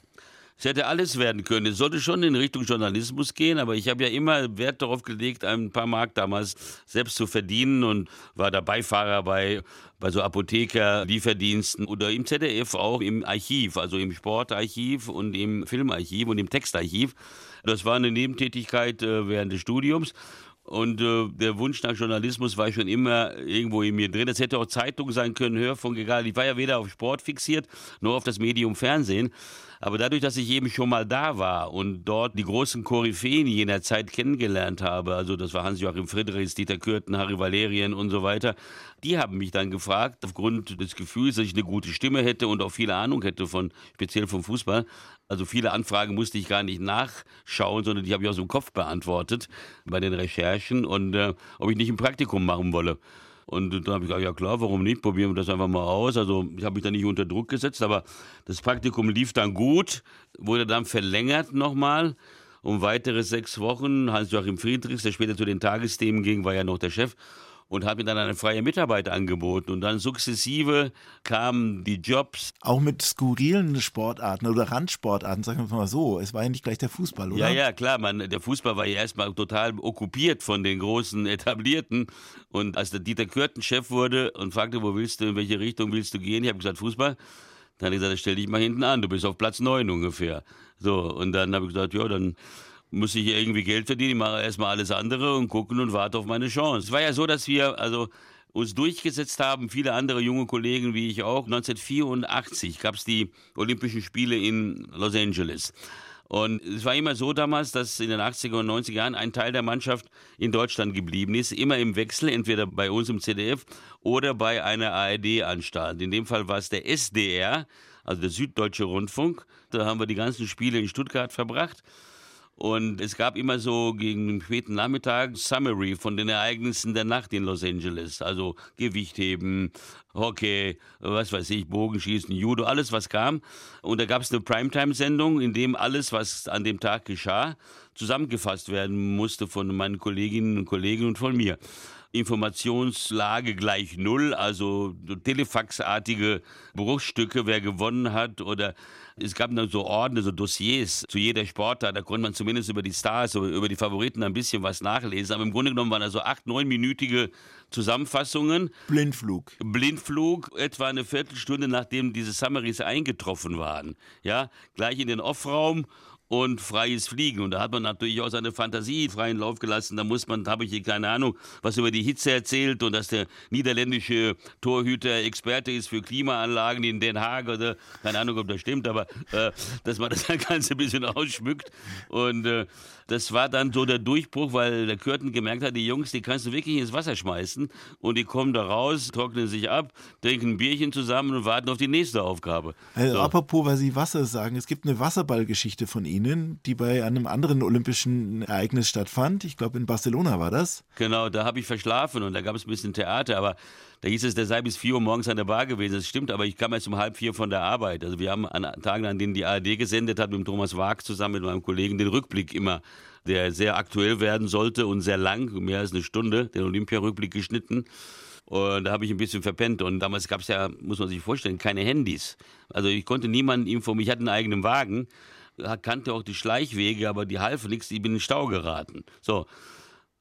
Es hätte alles werden können. Es sollte schon in Richtung Journalismus gehen, aber ich habe ja immer Wert darauf gelegt, ein paar Mark damals selbst zu verdienen und war da Beifahrer bei, bei so Apotheker, Lieferdiensten oder im ZDF auch im Archiv, also im Sportarchiv und im Filmarchiv und im Textarchiv. Das war eine Nebentätigkeit äh, während des Studiums. Und äh, der Wunsch nach Journalismus war schon immer irgendwo in mir drin. Es hätte auch Zeitung sein können, Hörfunk, egal. Ich war ja weder auf Sport fixiert, noch auf das Medium Fernsehen. Aber dadurch, dass ich eben schon mal da war und dort die großen Koryphäen jener Zeit kennengelernt habe, also das war Hans-Joachim Friedrichs, Dieter Kürten, Harry Valerien und so weiter, die haben mich dann gefragt, aufgrund des Gefühls, dass ich eine gute Stimme hätte und auch viel Ahnung hätte von, speziell vom Fußball. Also viele Anfragen musste ich gar nicht nachschauen, sondern die habe ich aus dem Kopf beantwortet bei den Recherchen und äh, ob ich nicht ein Praktikum machen wolle. Und dann habe ich gesagt, ja klar, warum nicht? Probieren wir das einfach mal aus. Also ich habe mich da nicht unter Druck gesetzt, aber das Praktikum lief dann gut, wurde dann verlängert nochmal um weitere sechs Wochen. Hans-Joachim Friedrichs, der später zu den Tagesthemen ging, war ja noch der Chef und hat mir dann eine freie Mitarbeit angeboten. Und dann sukzessive kamen die Jobs. Auch mit skurrilen Sportarten oder Randsportarten, sagen wir mal so. Es war ja nicht gleich der Fußball, oder? Ja, ja, klar. Man, der Fußball war ja erstmal total okkupiert von den großen (laughs) Etablierten. Und als der Dieter Körten Chef wurde und fragte, wo willst du, in welche Richtung willst du gehen? Ich habe gesagt, Fußball. Dann hat er gesagt, stell dich mal hinten an, du bist auf Platz 9 ungefähr. So, und dann habe ich gesagt, ja, dann muss ich irgendwie Geld verdienen, ich mache erstmal alles andere und gucken und warte auf meine Chance. Es war ja so, dass wir also uns durchgesetzt haben, viele andere junge Kollegen wie ich auch. 1984 gab es die Olympischen Spiele in Los Angeles. Und es war immer so damals, dass in den 80er und 90er Jahren ein Teil der Mannschaft in Deutschland geblieben ist, immer im Wechsel, entweder bei uns im ZDF oder bei einer ARD-Anstalt. In dem Fall war es der SDR, also der Süddeutsche Rundfunk. Da haben wir die ganzen Spiele in Stuttgart verbracht. Und es gab immer so gegen den späten Nachmittag Summary von den Ereignissen der Nacht in Los Angeles. Also Gewichtheben, Hockey, was weiß ich, Bogenschießen, Judo, alles was kam. Und da gab es eine Primetime-Sendung, in dem alles, was an dem Tag geschah, zusammengefasst werden musste von meinen Kolleginnen und Kollegen und von mir. Informationslage gleich null, also Telefaxartige Bruchstücke, wer gewonnen hat oder es gab dann so Ordner, so Dossiers zu jeder Sportart. Da konnte man zumindest über die Stars, über die Favoriten ein bisschen was nachlesen. Aber im Grunde genommen waren da so acht, neunminütige Zusammenfassungen. Blindflug. Blindflug, etwa eine Viertelstunde nachdem diese Summaries eingetroffen waren. Ja, gleich in den Offraum und freies Fliegen. Und da hat man natürlich auch seine Fantasie freien Lauf gelassen. Da muss man, habe ich hier keine Ahnung, was über die Hitze erzählt und dass der niederländische Torhüter Experte ist für Klimaanlagen in Den Haag oder keine Ahnung, ob das stimmt, aber äh, dass man (laughs) das Ganze ein bisschen ausschmückt. Und äh, das war dann so der Durchbruch, weil der Kürten gemerkt hat, die Jungs, die kannst du wirklich ins Wasser schmeißen und die kommen da raus, trocknen sich ab, trinken ein Bierchen zusammen und warten auf die nächste Aufgabe. Also, so. Apropos, weil Sie Wasser sagen, es gibt eine Wasserballgeschichte von Ihnen, die bei einem anderen olympischen Ereignis stattfand. Ich glaube, in Barcelona war das. Genau, da habe ich verschlafen und da gab es ein bisschen Theater, aber da hieß es, der sei bis vier Uhr morgens an der Bar gewesen. Das stimmt, aber ich kam erst um halb vier von der Arbeit. Also wir haben an Tagen, an denen die ARD gesendet hat, mit dem Thomas Wag zusammen mit meinem Kollegen den Rückblick immer, der sehr aktuell werden sollte und sehr lang, mehr als eine Stunde, den Olympiarückblick geschnitten. Und da habe ich ein bisschen verpennt. Und damals gab es ja, muss man sich vorstellen, keine Handys. Also ich konnte niemanden informieren. Ich hatte einen eigenen Wagen, kannte auch die Schleichwege, aber die halfen nichts. Ich bin in den Stau geraten. So.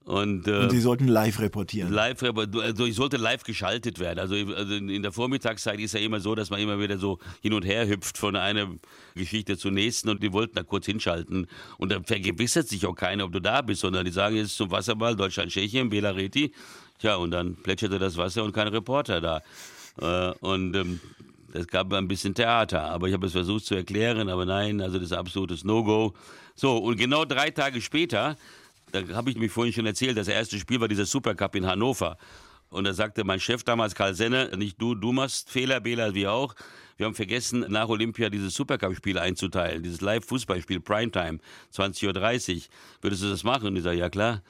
Und, äh, und, Sie sollten live reportieren. Live also ich sollte live geschaltet werden. Also, also, in der Vormittagszeit ist ja immer so, dass man immer wieder so hin und her hüpft von einer Geschichte zur nächsten und die wollten da kurz hinschalten. Und da vergewissert sich auch keiner, ob du da bist, sondern die sagen jetzt zum Wasserball Deutschland, Tschechien, Bela Reti. Tja, und dann plätscherte das Wasser und kein Reporter da. Äh, und ähm, es gab ein bisschen Theater, aber ich habe es versucht zu erklären, aber nein, also das ist absolutes No-Go. So, und genau drei Tage später da habe ich mich vorhin schon erzählt, das erste Spiel war dieser Supercup in Hannover. Und da sagte mein Chef damals, Karl Senne, nicht du, du machst Fehler, Bela, wir auch. Wir haben vergessen, nach Olympia dieses Supercup-Spiel einzuteilen, dieses Live-Fußballspiel, Primetime, 20.30 Uhr. Würdest du das machen? Und ich sage, ja klar.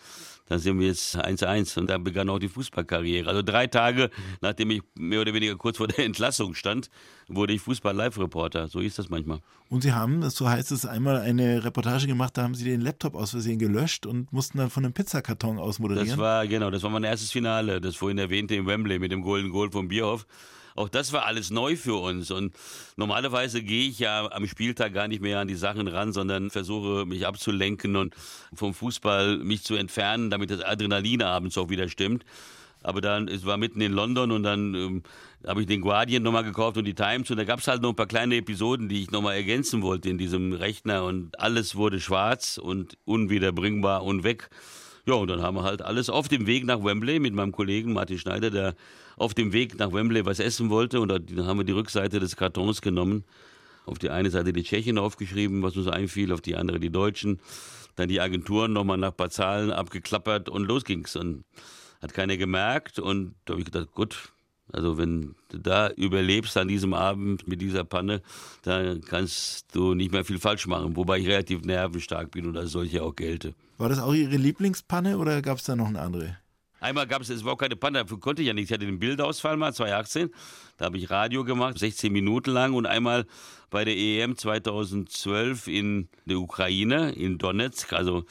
Dann sind wir jetzt 1-1 und da begann auch die Fußballkarriere. Also drei Tage, nachdem ich mehr oder weniger kurz vor der Entlassung stand, wurde ich Fußball-Live-Reporter. So ist das manchmal. Und Sie haben, so heißt es, einmal eine Reportage gemacht, da haben Sie den Laptop aus Versehen gelöscht und mussten dann von einem Pizzakarton aus moderieren. Das war, genau, das war mein erstes Finale, das vorhin erwähnte im Wembley mit dem Golden Goal vom Bierhoff. Auch das war alles neu für uns. Und normalerweise gehe ich ja am Spieltag gar nicht mehr an die Sachen ran, sondern versuche mich abzulenken und vom Fußball mich zu entfernen, damit das Adrenalin abends auch wieder stimmt. Aber dann, es war mitten in London und dann ähm, habe ich den Guardian nochmal gekauft und die Times und da gab es halt noch ein paar kleine Episoden, die ich nochmal ergänzen wollte in diesem Rechner und alles wurde schwarz und unwiederbringbar und weg. Ja, und dann haben wir halt alles auf dem Weg nach Wembley mit meinem Kollegen Martin Schneider, der auf dem Weg nach Wembley was essen wollte. Und dann haben wir die Rückseite des Kartons genommen. Auf die eine Seite die Tschechen aufgeschrieben, was uns einfiel, auf die andere die Deutschen. Dann die Agenturen nochmal nach paar Zahlen abgeklappert und los ging's. Und hat keiner gemerkt. Und da habe ich gedacht, gut, also wenn du da überlebst an diesem Abend mit dieser Panne, dann kannst du nicht mehr viel falsch machen. Wobei ich relativ nervenstark bin und als solche auch gelte. War das auch Ihre Lieblingspanne oder gab es da noch eine andere? Einmal gab es, es war auch keine Panne, dafür konnte ich ja nichts. Ich hatte den Bildausfall mal, 2018. Da habe ich Radio gemacht, 16 Minuten lang und einmal bei der EM 2012 in der Ukraine, in Donetsk. Also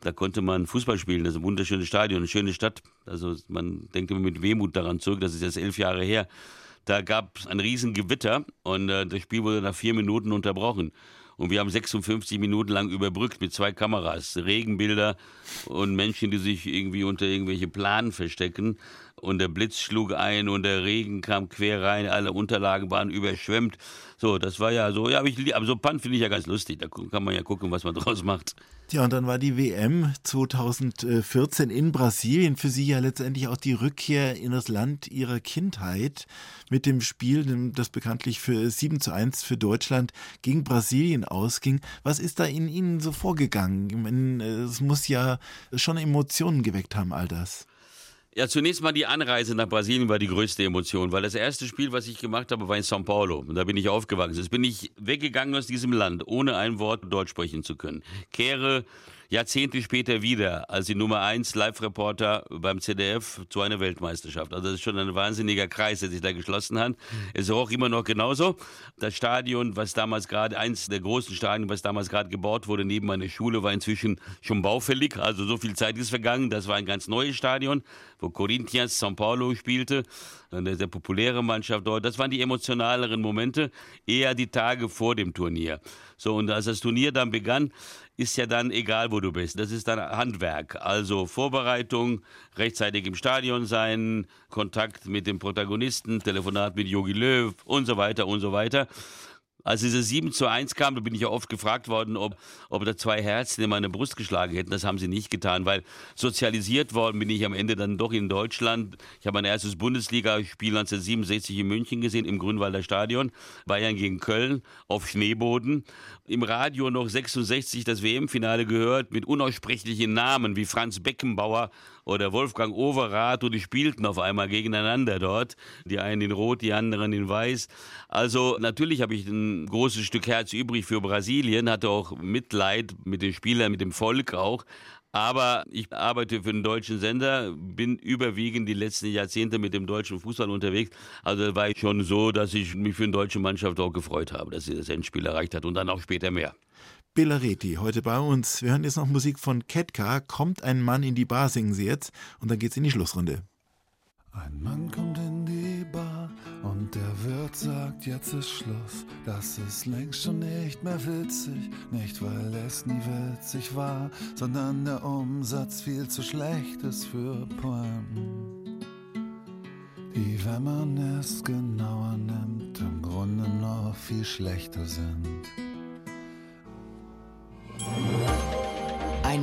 da konnte man Fußball spielen. Das ist ein wunderschönes Stadion, eine schöne Stadt. Also man denkt immer mit Wehmut daran zurück. Das ist jetzt elf Jahre her. Da gab es ein Riesengewitter und äh, das Spiel wurde nach vier Minuten unterbrochen. Und wir haben 56 Minuten lang überbrückt mit zwei Kameras, Regenbilder und Menschen, die sich irgendwie unter irgendwelche Planen verstecken. Und der Blitz schlug ein und der Regen kam quer rein, alle Unterlagen waren überschwemmt. So, das war ja so, ja, aber, ich, aber so Pan finde ich ja ganz lustig. Da kann man ja gucken, was man (laughs) draus macht. Ja, und dann war die WM 2014 in Brasilien für Sie ja letztendlich auch die Rückkehr in das Land Ihrer Kindheit mit dem Spiel, das bekanntlich für 7 zu 1 für Deutschland gegen Brasilien ausging. Was ist da in Ihnen so vorgegangen? Es muss ja schon Emotionen geweckt haben, all das. Ja, zunächst mal die Anreise nach Brasilien war die größte Emotion, weil das erste Spiel, was ich gemacht habe, war in São Paulo. Und da bin ich aufgewachsen. Jetzt bin ich weggegangen aus diesem Land, ohne ein Wort Deutsch sprechen zu können. Kehre Jahrzehnte später wieder als die Nummer 1 Live-Reporter beim ZDF zu einer Weltmeisterschaft. Also das ist schon ein wahnsinniger Kreis, der sich da geschlossen hat. Es ist auch immer noch genauso. Das Stadion, was damals gerade, eins der großen Stadien, was damals gerade gebaut wurde, neben meiner Schule, war inzwischen schon baufällig. Also so viel Zeit ist vergangen. Das war ein ganz neues Stadion, wo Corinthians São Paulo spielte. Eine sehr populäre Mannschaft dort. Das waren die emotionaleren Momente, eher die Tage vor dem Turnier. So, und als das Turnier dann begann, ist ja dann egal, wo du bist. Das ist dann Handwerk. Also Vorbereitung, rechtzeitig im Stadion sein, Kontakt mit dem Protagonisten, Telefonat mit Jogi Löw und so weiter und so weiter. Als diese 7 zu 1 kam, da bin ich ja oft gefragt worden, ob, ob da zwei Herzen in meine Brust geschlagen hätten. Das haben sie nicht getan, weil sozialisiert worden bin ich am Ende dann doch in Deutschland. Ich habe mein erstes Bundesligaspiel 1967 in München gesehen, im Grünwalder Stadion. Bayern gegen Köln auf Schneeboden. Im Radio noch 66 das WM-Finale gehört mit unaussprechlichen Namen wie Franz Beckenbauer oder Wolfgang Overath und die spielten auf einmal gegeneinander dort. Die einen in Rot, die anderen in Weiß. Also natürlich habe ich ein großes Stück Herz übrig für Brasilien, hatte auch Mitleid mit den Spielern, mit dem Volk auch. Aber ich arbeite für einen deutschen Sender, bin überwiegend die letzten Jahrzehnte mit dem deutschen Fußball unterwegs. Also war ich schon so, dass ich mich für eine deutsche Mannschaft auch gefreut habe, dass sie das Endspiel erreicht hat und dann auch später mehr. Belareti, heute bei uns. Wir hören jetzt noch Musik von Ketka. Kommt ein Mann in die Bar, singen sie jetzt. Und dann geht's in die Schlussrunde. Ein Mann kommt in die Bar und der Wirt sagt, jetzt ist Schluss. Das ist längst schon nicht mehr witzig. Nicht, weil es nie witzig war, sondern der Umsatz viel zu schlecht ist für Pointen. Die, wenn man es genauer nimmt, im Grunde noch viel schlechter sind.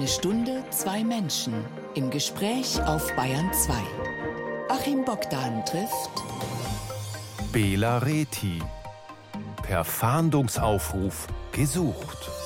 Eine Stunde, zwei Menschen im Gespräch auf Bayern 2. Achim Bogdan trifft Bela Reti. Per Fahndungsaufruf gesucht.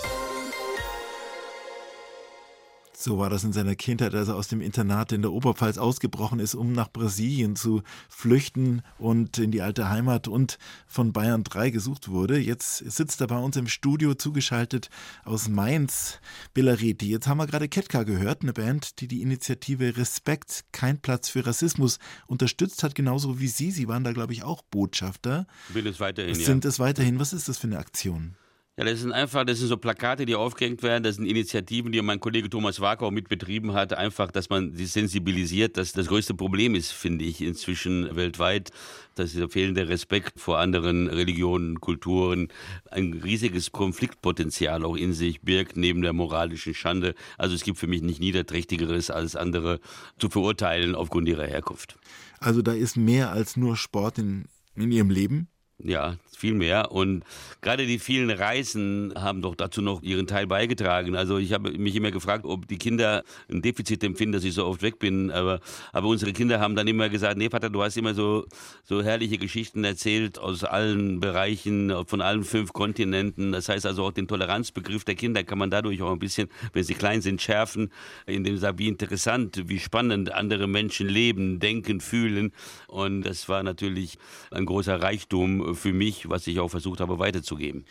So war das in seiner Kindheit, als er aus dem Internat in der Oberpfalz ausgebrochen ist, um nach Brasilien zu flüchten und in die alte Heimat und von Bayern 3 gesucht wurde. Jetzt sitzt er bei uns im Studio zugeschaltet aus Mainz, Bellareti. Jetzt haben wir gerade Ketka gehört, eine Band, die die Initiative Respekt, kein Platz für Rassismus unterstützt hat, genauso wie Sie. Sie waren da, glaube ich, auch Botschafter. Bin es weiterhin, Sind ja. es weiterhin? Was ist das für eine Aktion? Ja, das sind einfach, das sind so Plakate, die aufgehängt werden, das sind Initiativen, die mein Kollege Thomas Warkau mit betrieben hat, einfach, dass man sie sensibilisiert, dass das größte Problem ist, finde ich, inzwischen weltweit, dass dieser fehlende Respekt vor anderen Religionen, Kulturen ein riesiges Konfliktpotenzial auch in sich birgt, neben der moralischen Schande. Also es gibt für mich nicht niederträchtigeres, als andere zu verurteilen aufgrund ihrer Herkunft. Also da ist mehr als nur Sport in, in Ihrem Leben? Ja, viel mehr. Und gerade die vielen Reisen haben doch dazu noch ihren Teil beigetragen. Also ich habe mich immer gefragt, ob die Kinder ein Defizit empfinden, dass ich so oft weg bin. Aber, aber unsere Kinder haben dann immer gesagt, nee, Vater, du hast immer so, so herrliche Geschichten erzählt aus allen Bereichen, von allen fünf Kontinenten. Das heißt also auch den Toleranzbegriff der Kinder kann man dadurch auch ein bisschen, wenn sie klein sind, schärfen, indem sie wie interessant, wie spannend andere Menschen leben, denken, fühlen. Und das war natürlich ein großer Reichtum für mich, was ich auch versucht habe weiterzugeben.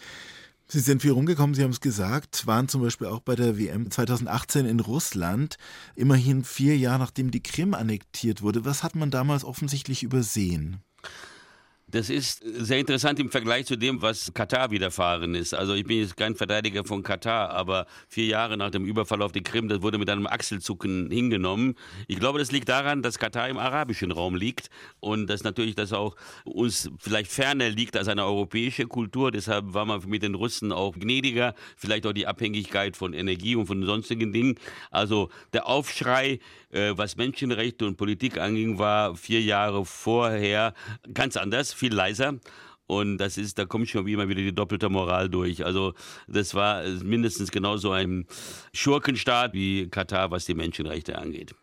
Sie sind viel rumgekommen, Sie haben es gesagt, waren zum Beispiel auch bei der WM 2018 in Russland, immerhin vier Jahre nachdem die Krim annektiert wurde. Was hat man damals offensichtlich übersehen? Das ist sehr interessant im Vergleich zu dem, was Katar widerfahren ist. Also ich bin jetzt kein Verteidiger von Katar, aber vier Jahre nach dem Überfall auf die Krim, das wurde mit einem Achselzucken hingenommen. Ich glaube, das liegt daran, dass Katar im arabischen Raum liegt und dass natürlich das auch uns vielleicht ferner liegt als eine europäische Kultur. Deshalb war man mit den Russen auch gnädiger, vielleicht auch die Abhängigkeit von Energie und von sonstigen Dingen. Also der Aufschrei, was Menschenrechte und Politik anging, war vier Jahre vorher ganz anders viel leiser. Und das ist, da kommt schon wie immer wieder die doppelte Moral durch. Also das war mindestens genauso ein Schurkenstaat wie Katar, was die Menschenrechte angeht.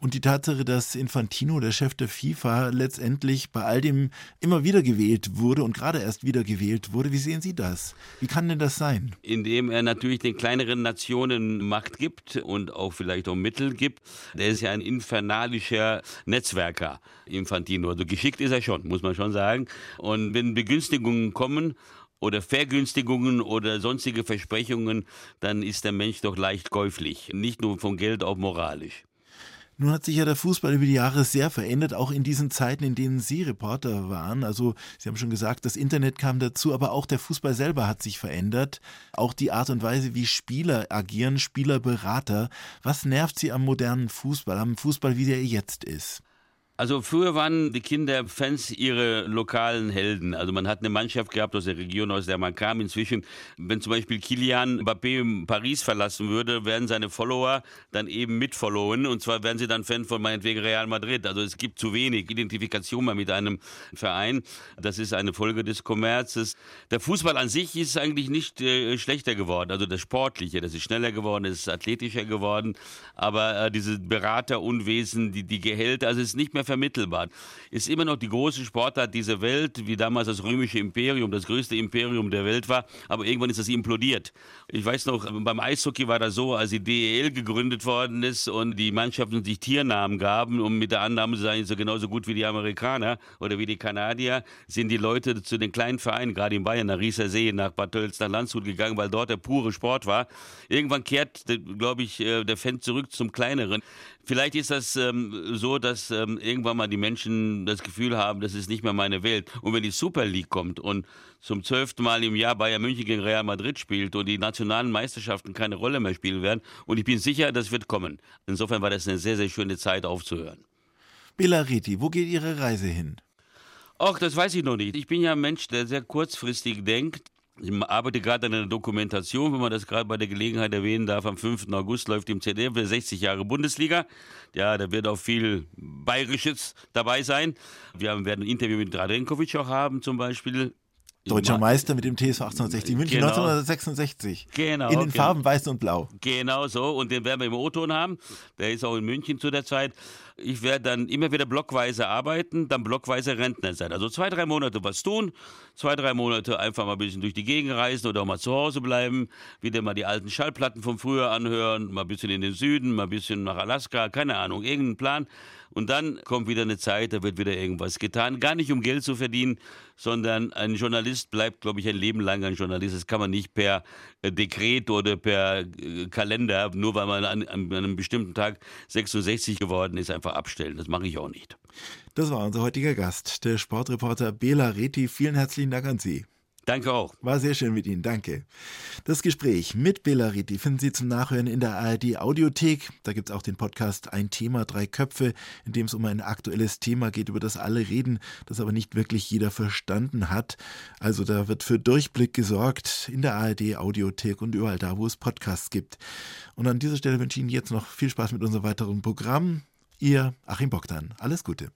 Und die Tatsache, dass Infantino, der Chef der FIFA, letztendlich bei all dem immer wieder gewählt wurde und gerade erst wieder gewählt wurde, wie sehen Sie das? Wie kann denn das sein? Indem er natürlich den kleineren Nationen Macht gibt und auch vielleicht auch Mittel gibt. Der ist ja ein infernalischer Netzwerker, Infantino. Also geschickt ist er schon, muss man schon sagen. Und wenn Begünstigungen kommen, oder Vergünstigungen oder sonstige Versprechungen, dann ist der Mensch doch leicht käuflich. Nicht nur von Geld, auch moralisch. Nun hat sich ja der Fußball über die Jahre sehr verändert, auch in diesen Zeiten, in denen Sie Reporter waren. Also Sie haben schon gesagt, das Internet kam dazu, aber auch der Fußball selber hat sich verändert. Auch die Art und Weise, wie Spieler agieren, Spielerberater. Was nervt Sie am modernen Fußball, am Fußball, wie der jetzt ist? Also früher waren die Kinderfans ihre lokalen Helden. Also man hat eine Mannschaft gehabt aus der Region, aus der man kam. Inzwischen, wenn zum Beispiel Kilian Mbappé Paris verlassen würde, werden seine Follower dann eben mitfollowen. Und zwar werden sie dann Fan von meinetwegen Real Madrid. Also es gibt zu wenig Identifikation mal mit einem Verein. Das ist eine Folge des Kommerzes. Der Fußball an sich ist eigentlich nicht äh, schlechter geworden. Also das Sportliche, das ist schneller geworden, das ist athletischer geworden. Aber äh, diese Beraterunwesen, die, die Gehälter, also es ist nicht mehr vermittelbar. Ist immer noch die große Sportart dieser Welt, wie damals das römische Imperium, das größte Imperium der Welt war, aber irgendwann ist das implodiert. Ich weiß noch, beim Eishockey war das so, als die DEL gegründet worden ist und die Mannschaften sich Tiernamen gaben, um mit der Annahme zu sein, so genauso gut wie die Amerikaner oder wie die Kanadier, sind die Leute zu den kleinen Vereinen, gerade in Bayern, nach Rieser See, nach Bad Tölz, nach Landshut gegangen, weil dort der pure Sport war. Irgendwann kehrt, glaube ich, äh, der Fan zurück zum Kleineren. Vielleicht ist das ähm, so, dass ähm, irgendwann mal die Menschen das Gefühl haben, das ist nicht mehr meine Welt. Und wenn die Super League kommt und zum zwölften Mal im Jahr Bayern München gegen Real Madrid spielt und die nationalen Meisterschaften keine Rolle mehr spielen werden, und ich bin sicher, das wird kommen. Insofern war das eine sehr, sehr schöne Zeit aufzuhören. Belariti, wo geht Ihre Reise hin? Ach, das weiß ich noch nicht. Ich bin ja ein Mensch, der sehr kurzfristig denkt. Ich arbeite gerade an einer Dokumentation, wenn man das gerade bei der Gelegenheit erwähnen darf. Am 5. August läuft im ZDF der 60 Jahre Bundesliga. Ja, da wird auch viel Bayerisches dabei sein. Wir werden ein Interview mit Dradenkovic auch haben zum Beispiel. Deutscher Meister mit dem TSV 1860 München Genau. 1966. Genau. In den genau. Farben weiß und blau. Genau so. Und den werden wir im O-Ton haben. Der ist auch in München zu der Zeit. Ich werde dann immer wieder blockweise arbeiten, dann blockweise Rentner sein. Also zwei, drei Monate was tun, zwei, drei Monate einfach mal ein bisschen durch die Gegend reisen oder auch mal zu Hause bleiben, wieder mal die alten Schallplatten von früher anhören, mal ein bisschen in den Süden, mal ein bisschen nach Alaska, keine Ahnung, irgendeinen Plan. Und dann kommt wieder eine Zeit, da wird wieder irgendwas getan. Gar nicht um Geld zu verdienen, sondern ein Journalist bleibt, glaube ich, ein Leben lang ein Journalist. Das kann man nicht per äh, Dekret oder per äh, Kalender, nur weil man an, an einem bestimmten Tag 66 geworden ist, einfach abstellen. Das mache ich auch nicht. Das war unser heutiger Gast, der Sportreporter Bela Reti. Vielen herzlichen Dank an Sie. Danke auch. War sehr schön mit Ihnen, danke. Das Gespräch mit Bela Riti finden Sie zum Nachhören in der ARD Audiothek. Da gibt es auch den Podcast Ein Thema, drei Köpfe, in dem es um ein aktuelles Thema geht, über das alle reden, das aber nicht wirklich jeder verstanden hat. Also da wird für Durchblick gesorgt in der ARD Audiothek und überall da, wo es Podcasts gibt. Und an dieser Stelle wünsche ich Ihnen jetzt noch viel Spaß mit unserem weiteren Programm. Ihr Achim Bogdan. Alles Gute.